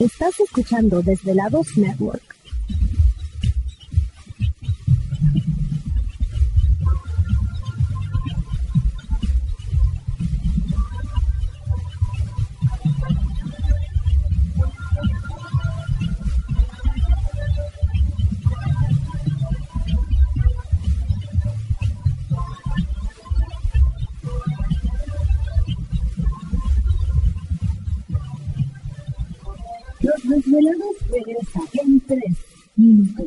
Estás escuchando Desvelados Network. Los desvelados regresa en 3 minutos.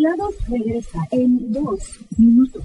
Desvelados regresa en 2 minutos.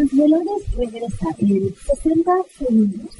Los desvelados regresa en 60 segundos.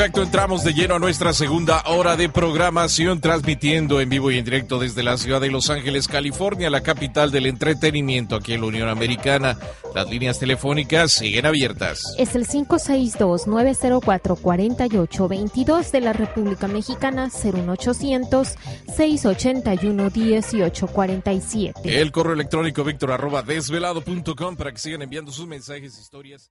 Perfecto, entramos de lleno a nuestra segunda hora de programación, transmitiendo en vivo y en directo desde la ciudad de Los Ángeles, California, la capital del entretenimiento aquí en la Unión Americana. Las líneas telefónicas siguen abiertas. Es el 562-904-4822 de la República Mexicana, 01800-681-1847. El correo electrónico víctor arroba desvelado.com para que sigan enviando sus mensajes, historias.